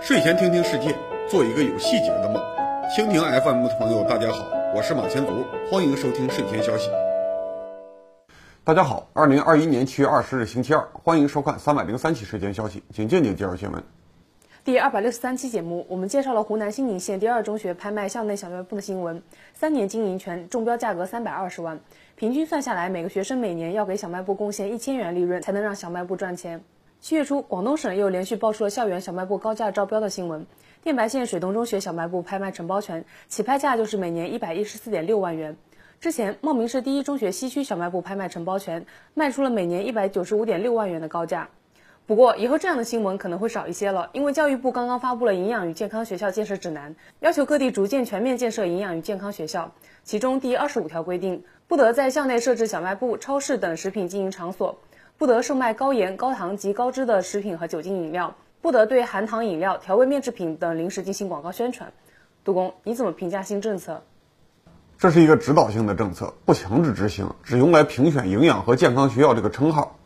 睡前听听世界，做一个有细节的梦。蜻蜓 FM 的朋友，大家好，我是马前卒，欢迎收听睡前消息。大家好，二零二一年七月二十日星期二，欢迎收看三百零三期睡前消息，请静静介绍新闻。第二百六十三期节目，我们介绍了湖南新宁县第二中学拍卖校内小卖部的新闻。三年经营权，中标价格三百二十万，平均算下来，每个学生每年要给小卖部贡献一千元利润，才能让小卖部赚钱。七月初，广东省又连续爆出了校园小卖部高价招标的新闻。电白县水东中学小卖部拍卖承包权，起拍价就是每年一百一十四点六万元。之前，茂名市第一中学西区小卖部拍卖承包权，卖出了每年一百九十五点六万元的高价。不过，以后这样的新闻可能会少一些了，因为教育部刚刚发布了《营养与健康学校建设指南》，要求各地逐渐全面建设营养与健康学校。其中第二十五条规定，不得在校内设置小卖部、超市等食品经营场所。不得售卖高盐、高糖及高脂的食品和酒精饮料，不得对含糖饮料、调味面制品等零食进行广告宣传。杜工，你怎么评价新政策？这是一个指导性的政策，不强制执行，只用来评选营养和健康学校这个称号。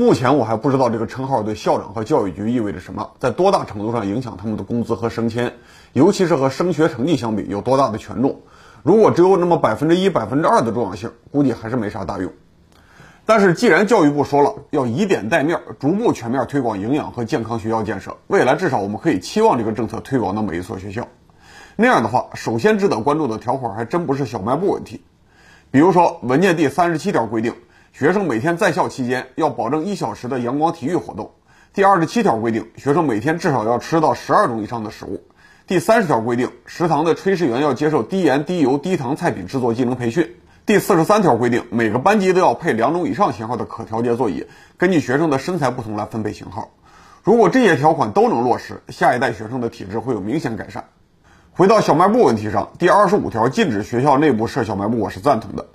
目前我还不知道这个称号对校长和教育局意味着什么，在多大程度上影响他们的工资和升迁，尤其是和升学成绩相比有多大的权重。如果只有那么百分之一、百分之二的重要性，估计还是没啥大用。但是，既然教育部说了要以点带面，逐步全面推广营养和健康学校建设，未来至少我们可以期望这个政策推广到每一所学校。那样的话，首先值得关注的条款还真不是小卖部问题。比如说，文件第三十七条规定，学生每天在校期间要保证一小时的阳光体育活动；第二十七条规定，学生每天至少要吃到十二种以上的食物；第三十条规定，食堂的炊事员要接受低盐、低油、低糖菜品制作技能培训。第四十三条规定，每个班级都要配两种以上型号的可调节座椅，根据学生的身材不同来分配型号。如果这些条款都能落实，下一代学生的体质会有明显改善。回到小卖部问题上，第二十五条禁止学校内部设小卖部，我是赞同的。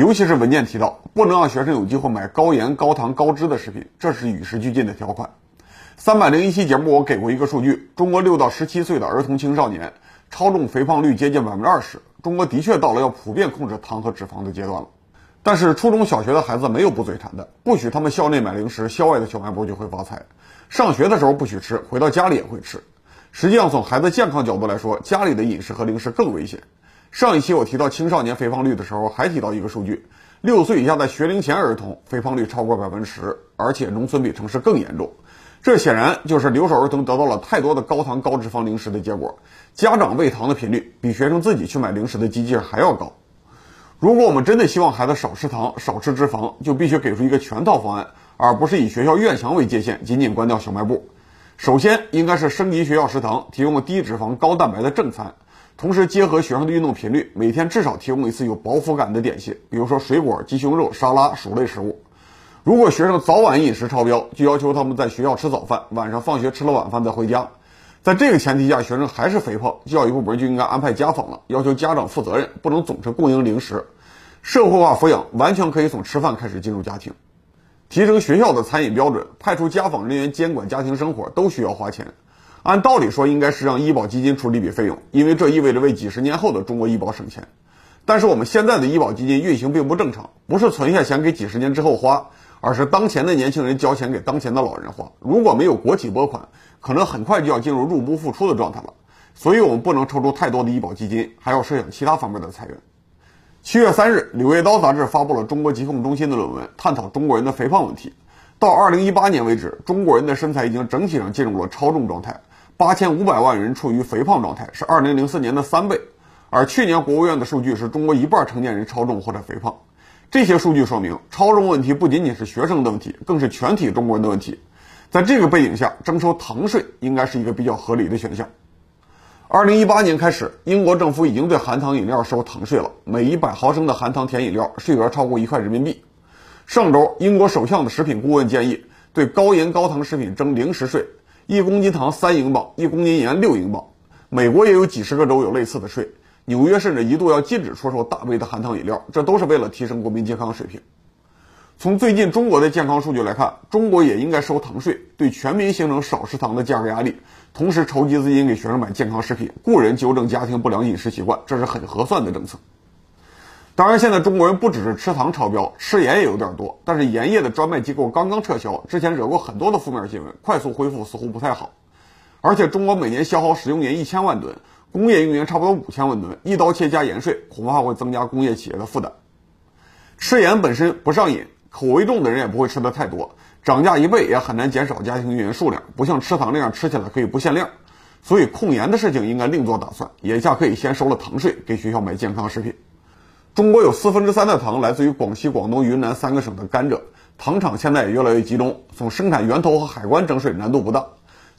尤其是文件提到，不能让学生有机会买高盐、高糖、高脂的食品，这是与时俱进的条款。三百零一期节目我给过一个数据，中国六到十七岁的儿童青少年超重肥胖率接近百分之二十。中国的确到了要普遍控制糖和脂肪的阶段了，但是初中小学的孩子没有不嘴馋的，不许他们校内买零食，校外的小卖部就会发财。上学的时候不许吃，回到家里也会吃。实际上，从孩子健康角度来说，家里的饮食和零食更危险。上一期我提到青少年肥胖率的时候，还提到一个数据：六岁以下的学龄前儿童肥胖率超过百分之十，而且农村比城市更严重。这显然就是留守儿童得到了太多的高糖高脂肪零食的结果。家长喂糖的频率比学生自己去买零食的机器还要高。如果我们真的希望孩子少吃糖、少吃脂肪，就必须给出一个全套方案，而不是以学校院墙为界限，仅仅关掉小卖部。首先，应该是升级学校食堂，提供低脂肪、高蛋白的正餐，同时结合学生的运动频率，每天至少提供一次有饱腹感的点心，比如说水果、鸡胸肉、沙拉、薯类食物。如果学生早晚饮食超标，就要求他们在学校吃早饭，晚上放学吃了晚饭再回家。在这个前提下，学生还是肥胖，教育部门就应该安排家访了，要求家长负责任，不能总是供应零食。社会化抚养完全可以从吃饭开始进入家庭，提升学校的餐饮标准，派出家访人员监管家庭生活都需要花钱。按道理说，应该是让医保基金出这笔费用，因为这意味着为几十年后的中国医保省钱。但是我们现在的医保基金运行并不正常，不是存下钱给几十年之后花。而是当前的年轻人交钱给当前的老人花，如果没有国企拨款，可能很快就要进入入不敷出的状态了。所以，我们不能抽出太多的医保基金，还要设想其他方面的裁员。七月三日，《柳叶刀》杂志发布了中国疾控中心的论文，探讨中国人的肥胖问题。到二零一八年为止，中国人的身材已经整体上进入了超重状态，八千五百万人处于肥胖状态，是二零零四年的三倍。而去年国务院的数据是中国一半成年人超重或者肥胖。这些数据说明，超重问题不仅仅是学生的问题，更是全体中国人的问题。在这个背景下，征收糖税应该是一个比较合理的选项。二零一八年开始，英国政府已经对含糖饮料收糖税了，每一百毫升的含糖甜饮料税额超过一块人民币。上周，英国首相的食品顾问建议对高盐高糖食品征零食税，一公斤糖三英镑，一公斤盐六英镑。美国也有几十个州有类似的税。纽约甚至一度要禁止出售大杯的含糖饮料，这都是为了提升国民健康水平。从最近中国的健康数据来看，中国也应该收糖税，对全民形成少食糖的价格压力，同时筹集资金给学生买健康食品，雇人纠正家庭不良饮食习惯，这是很合算的政策。当然，现在中国人不只是吃糖超标，吃盐也有点多。但是盐业的专卖机构刚刚撤销，之前惹过很多的负面新闻，快速恢复似乎不太好。而且中国每年消耗食用盐一千万吨，工业用盐差不多五千万吨，一刀切加盐税，恐怕会增加工业企业的负担。吃盐本身不上瘾，口味重的人也不会吃的太多，涨价一倍也很难减少家庭用盐数量，不像吃糖那样吃起来可以不限量。所以控盐的事情应该另做打算，眼下可以先收了糖税，给学校买健康食品。中国有四分之三的糖来自于广西、广东、云南三个省的甘蔗，糖厂现在也越来越集中，从生产源头和海关征税难度不大。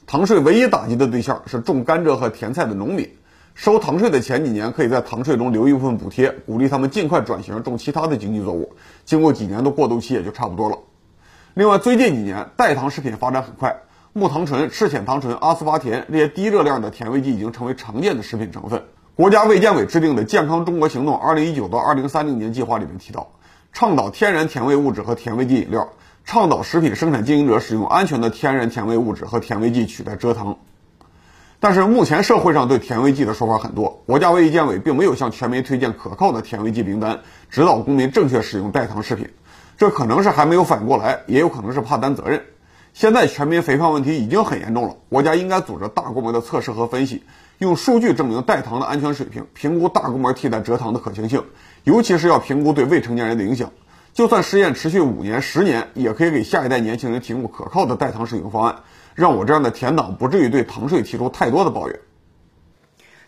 糖税唯一打击的对象是种甘蔗和甜菜的农民，收糖税的前几年可以在糖税中留一部分补贴，鼓励他们尽快转型种其他的经济作物，经过几年的过渡期也就差不多了。另外，最近几年代糖食品发展很快，木糖醇、赤藓糖醇、阿斯巴甜这些低热量的甜味剂已经成为常见的食品成分。国家卫健委制定的《健康中国行动 （2019 到2030年计划）》里面提到，倡导天然甜味物质和甜味剂饮料，倡导食品生产经营者使用安全的天然甜味物质和甜味剂取代蔗糖。但是目前社会上对甜味剂的说法很多，国家卫健委并没有向全民推荐可靠的甜味剂名单，指导公民正确使用代糖食品。这可能是还没有反应过来，也有可能是怕担责任。现在全民肥胖问题已经很严重了，国家应该组织大规模的测试和分析。用数据证明代糖的安全水平，评估大规模替代蔗糖的可行性，尤其是要评估对未成年人的影响。就算实验持续五年、十年，也可以给下一代年轻人提供可靠的代糖使用方案，让我这样的甜党不至于对糖税提出太多的抱怨。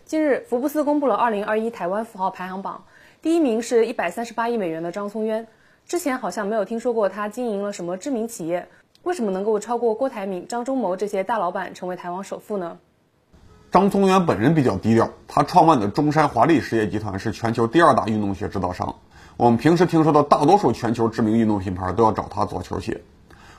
近日，福布斯公布了2021台湾富豪排行榜，第一名是一百三十八亿美元的张聪渊。之前好像没有听说过他经营了什么知名企业，为什么能够超过郭台铭、张忠谋这些大老板，成为台湾首富呢？张宗元本人比较低调，他创办的中山华丽实业集团是全球第二大运动鞋制造商。我们平时听说的大多数全球知名运动品牌都要找他做球鞋。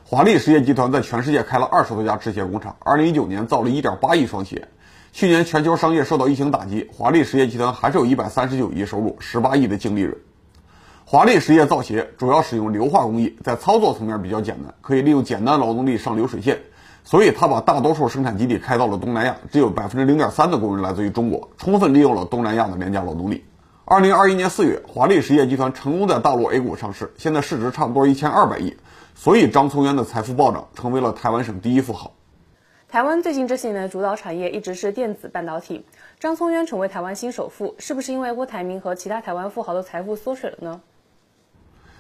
华丽实业集团在全世界开了二十多家制鞋工厂，二零一九年造了一点八亿双鞋。去年全球商业受到疫情打击，华丽实业集团还是有一百三十九亿收入，十八亿的净利润。华丽实业造鞋主要使用硫化工艺，在操作层面比较简单，可以利用简单劳动力上流水线。所以，他把大多数生产基地开到了东南亚，只有百分之零点三的工人来自于中国，充分利用了东南亚的廉价劳动力。二零二一年四月，华丽实业集团成功在大陆 A 股上市，现在市值差不多一千二百亿。所以，张聪渊的财富暴涨，成为了台湾省第一富豪。台湾最近这些年的主导产业一直是电子半导体，张聪渊成为台湾新首富，是不是因为郭台铭和其他台湾富豪的财富缩水了呢？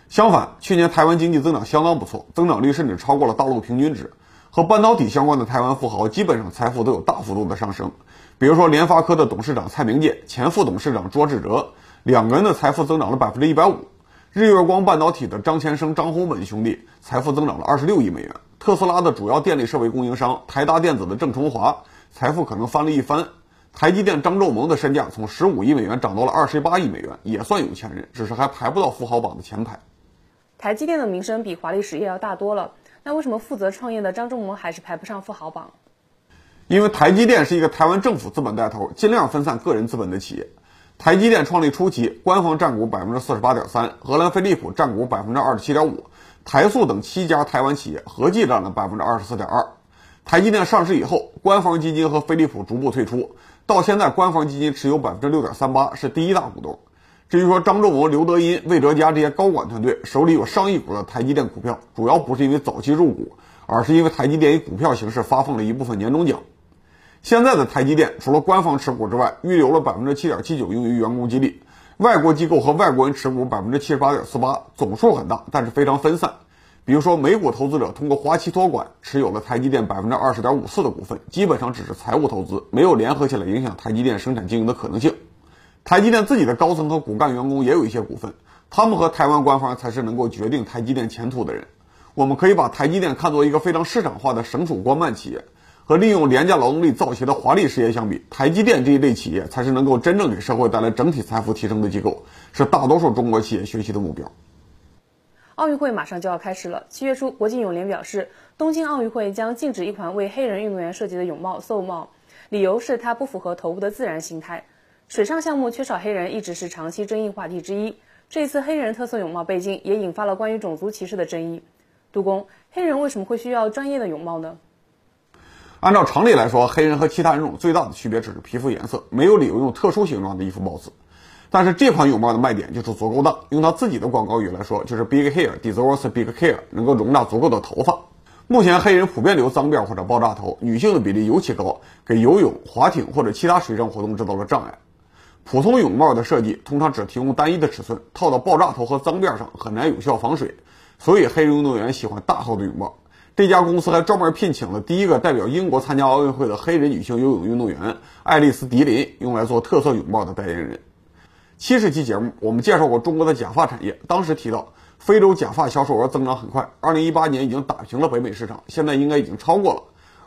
相反，去年台湾经济增长相当不错，增长率甚至超过了大陆平均值。和半导体相关的台湾富豪，基本上财富都有大幅度的上升。比如说，联发科的董事长蔡明介，前副董事长卓志哲，两个人的财富增长了百分之一百五。日月光半导体的张前生、张宏本兄弟，财富增长了二十六亿美元。特斯拉的主要电力设备供应商台达电子的郑崇华，财富可能翻了一番。台积电张忠谋的身价从十五亿美元涨到了二十八亿美元，也算有钱人，只是还排不到富豪榜的前排。台积电的名声比华丽实业要大多了。那为什么负责创业的张忠谋还是排不上富豪榜？因为台积电是一个台湾政府资本带头、尽量分散个人资本的企业。台积电创立初期，官方占股百分之四十八点三，荷兰飞利浦占股百分之二十七点五，台塑等七家台湾企业合计占了百分之二十四点二。台积电上市以后，官方基金和飞利浦逐步退出，到现在官方基金持有百分之六点三八，是第一大股东。至于说张忠谋、刘德音、魏哲家这些高管团队手里有上亿股的台积电股票，主要不是因为早期入股，而是因为台积电以股票形式发放了一部分年终奖。现在的台积电除了官方持股之外，预留了百分之七点七九用于员工激励，外国机构和外国人持股百分之七十八点四八，总数很大，但是非常分散。比如说，美股投资者通过华旗托管持有了台积电百分之二十点五四的股份，基本上只是财务投资，没有联合起来影响台积电生产经营的可能性。台积电自己的高层和骨干员工也有一些股份，他们和台湾官方才是能够决定台积电前途的人。我们可以把台积电看作一个非常市场化的省属官办企业，和利用廉价劳动力造鞋的华丽事业相比，台积电这一类企业才是能够真正给社会带来整体财富提升的机构，是大多数中国企业学习的目标。奥运会马上就要开始了，七月初，国际泳联表示，东京奥运会将禁止一款为黑人运动员设计的泳帽售帽，理由是它不符合头部的自然形态。水上项目缺少黑人一直是长期争议话题之一。这次黑人特色泳帽被禁，也引发了关于种族歧视的争议。杜工，黑人为什么会需要专业的泳帽呢？按照常理来说，黑人和其他人种最大的区别只是皮肤颜色，没有理由用特殊形状的衣服帽子。但是这款泳帽的卖点就是足够大，用他自己的广告语来说，就是 Big hair deserves big care，能够容纳足够的头发。目前黑人普遍留脏辫或者爆炸头，女性的比例尤其高，给游泳、划艇或者其他水上活动制造了障碍。普通泳帽的设计通常只提供单一的尺寸，套到爆炸头和脏辫上很难有效防水，所以黑人运动员喜欢大号的泳帽。这家公司还专门聘请了第一个代表英国参加奥运会的黑人女性游泳运动员爱丽丝·迪林，用来做特色泳帽的代言人。七十期节目我们介绍过中国的假发产业，当时提到非洲假发销售额增长很快，二零一八年已经打平了北美市场，现在应该已经超过了。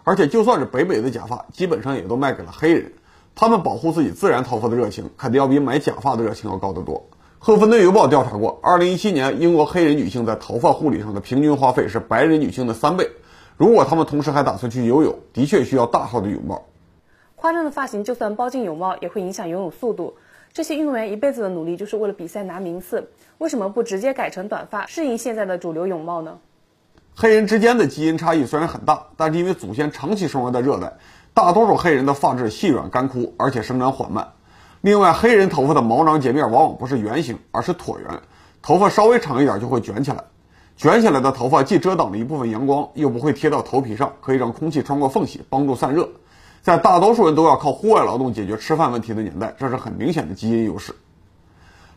而且就算是北美的假发，基本上也都卖给了黑人。他们保护自己自然头发的热情，肯定要比买假发的热情要高得多。赫芬顿邮报调查过，二零一七年英国黑人女性在头发护理上的平均花费是白人女性的三倍。如果她们同时还打算去游泳，的确需要大号的泳帽。夸张的发型就算包进泳帽，也会影响游泳速度。这些运动员一辈子的努力就是为了比赛拿名次，为什么不直接改成短发，适应现在的主流泳帽呢？黑人之间的基因差异虽然很大，但是因为祖先长期生活在热带。大多数黑人的发质细软干枯，而且生长缓慢。另外，黑人头发的毛囊截面往往不是圆形，而是椭圆。头发稍微长一点就会卷起来。卷起来的头发既遮挡了一部分阳光，又不会贴到头皮上，可以让空气穿过缝隙，帮助散热。在大多数人都要靠户外劳动解决吃饭问题的年代，这是很明显的基因优势。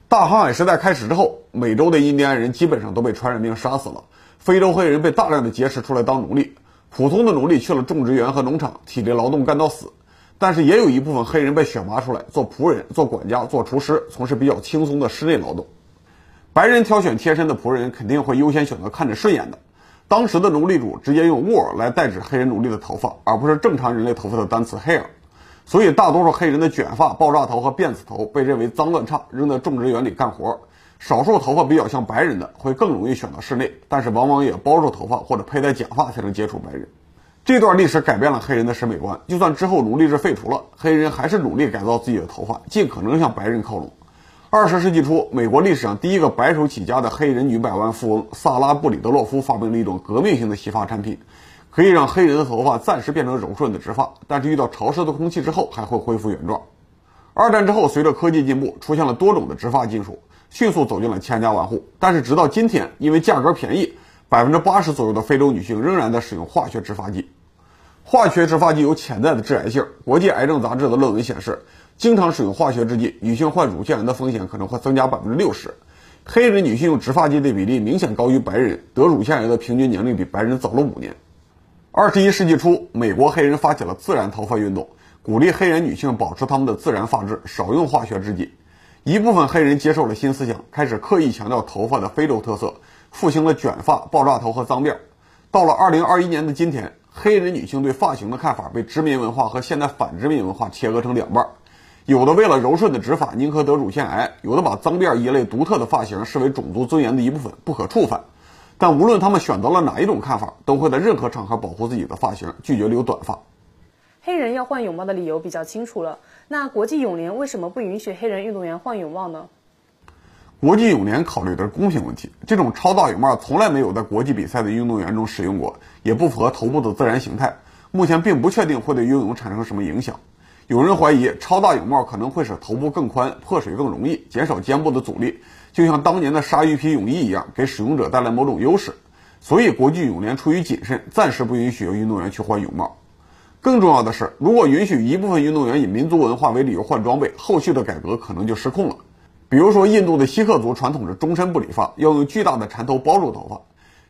大航海时代开始之后，美洲的印第安人基本上都被传染病杀死了，非洲黑人被大量的劫持出来当奴隶。普通的奴隶去了种植园和农场，体力劳动干到死，但是也有一部分黑人被选拔出来做仆人、做管家、做厨师，从事比较轻松的室内劳动。白人挑选贴身的仆人，肯定会优先选择看着顺眼的。当时的奴隶主直接用 wool 来代指黑人奴隶的头发，而不是正常人类头发的单词 hair，所以大多数黑人的卷发、爆炸头和辫子头被认为脏乱差，扔在种植园里干活。少数头发比较像白人的会更容易选到室内，但是往往也包住头发或者佩戴假发才能接触白人。这段历史改变了黑人的审美观，就算之后奴隶制废除了，黑人还是努力改造自己的头发，尽可能向白人靠拢。二十世纪初，美国历史上第一个白手起家的黑人女百万富翁萨拉布里德洛夫发明了一种革命性的洗发产品，可以让黑人的头发暂时变成柔顺的直发，但是遇到潮湿的空气之后还会恢复原状。二战之后，随着科技进步，出现了多种的植发技术。迅速走进了千家万户，但是直到今天，因为价格便宜，百分之八十左右的非洲女性仍然在使用化学植发剂。化学植发剂有潜在的致癌性。国际癌症杂志的论文显示，经常使用化学制剂，女性患乳腺癌的风险可能会增加百分之六十。黑人女性用植发剂的比例明显高于白人，得乳腺癌的平均年龄比白人早了五年。二十一世纪初，美国黑人发起了自然头发运动，鼓励黑人女性保持她们的自然发质，少用化学制剂。一部分黑人接受了新思想，开始刻意强调头发的非洲特色，复兴了卷发、爆炸头和脏辫。到了二零二一年的今天，黑人女性对发型的看法被殖民文化和现代反殖民文化切割成两半。有的为了柔顺的直发宁可得乳腺癌，有的把脏辫一类独特的发型视为种族尊严的一部分，不可触犯。但无论他们选择了哪一种看法，都会在任何场合保护自己的发型，拒绝留短发。黑人要换泳帽的理由比较清楚了。那国际泳联为什么不允许黑人运动员换泳帽呢？国际泳联考虑的是公平问题。这种超大泳帽从来没有在国际比赛的运动员中使用过，也不符合头部的自然形态。目前并不确定会对游泳产生什么影响。有人怀疑超大泳帽可能会使头部更宽，破水更容易，减少肩部的阻力，就像当年的鲨鱼皮泳衣一样，给使用者带来某种优势。所以国际泳联出于谨慎，暂时不允许由运动员去换泳帽。更重要的是，如果允许一部分运动员以民族文化为理由换装备，后续的改革可能就失控了。比如说，印度的锡克族传统是终身不理发，要用巨大的缠头包住头发；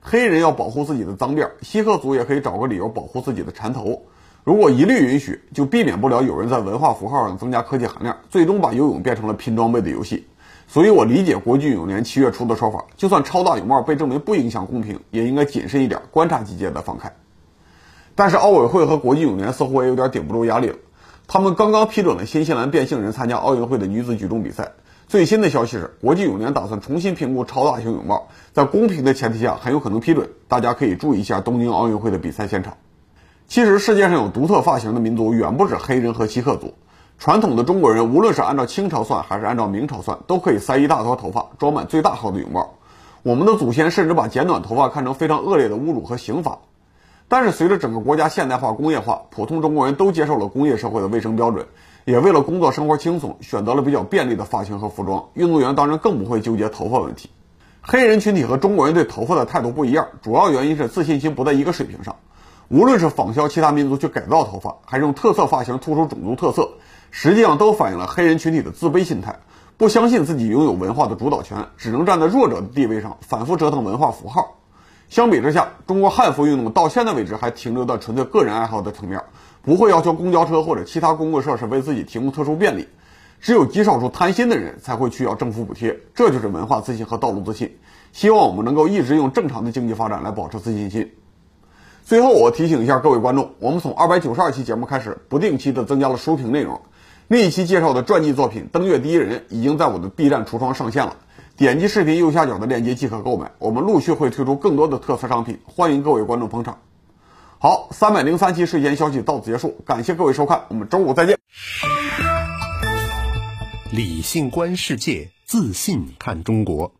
黑人要保护自己的脏辫，锡克族也可以找个理由保护自己的缠头。如果一律允许，就避免不了有人在文化符号上增加科技含量，最终把游泳变成了拼装备的游戏。所以我理解国际泳联七月初的说法，就算超大泳帽被证明不影响公平，也应该谨慎一点，观察几届再放开。但是奥委会和国际泳联似乎也有点顶不住压力了。他们刚刚批准了新西兰变性人参加奥运会的女子举重比赛。最新的消息是，国际泳联打算重新评估超大型泳帽，在公平的前提下很有可能批准。大家可以注意一下东京奥运会的比赛现场。其实世界上有独特发型的民族远不止黑人和锡克族。传统的中国人，无论是按照清朝算还是按照明朝算，都可以塞一大坨头发，装满最大号的泳帽。我们的祖先甚至把剪短头发看成非常恶劣的侮辱和刑罚。但是随着整个国家现代化、工业化，普通中国人都接受了工业社会的卫生标准，也为了工作生活轻松，选择了比较便利的发型和服装。运动员当然更不会纠结头发问题。黑人群体和中国人对头发的态度不一样，主要原因是自信心不在一个水平上。无论是仿效其他民族去改造头发，还是用特色发型突出种族特色，实际上都反映了黑人群体的自卑心态，不相信自己拥有文化的主导权，只能站在弱者的地位上，反复折腾文化符号。相比之下，中国汉服运动到现在为止还停留在纯粹个人爱好的层面，不会要求公交车或者其他公共设施为自己提供特殊便利。只有极少数贪心的人才会去要政府补贴，这就是文化自信和道路自信。希望我们能够一直用正常的经济发展来保持自信心。最后，我提醒一下各位观众，我们从二百九十二期节目开始，不定期的增加了书评内容。那一期介绍的传记作品《登月第一人》已经在我的 B 站橱窗上线了。点击视频右下角的链接即可购买。我们陆续会推出更多的特色商品，欢迎各位观众捧场。好，三百零三期睡前消息到此结束，感谢各位收看，我们周五再见。理性观世界，自信看中国。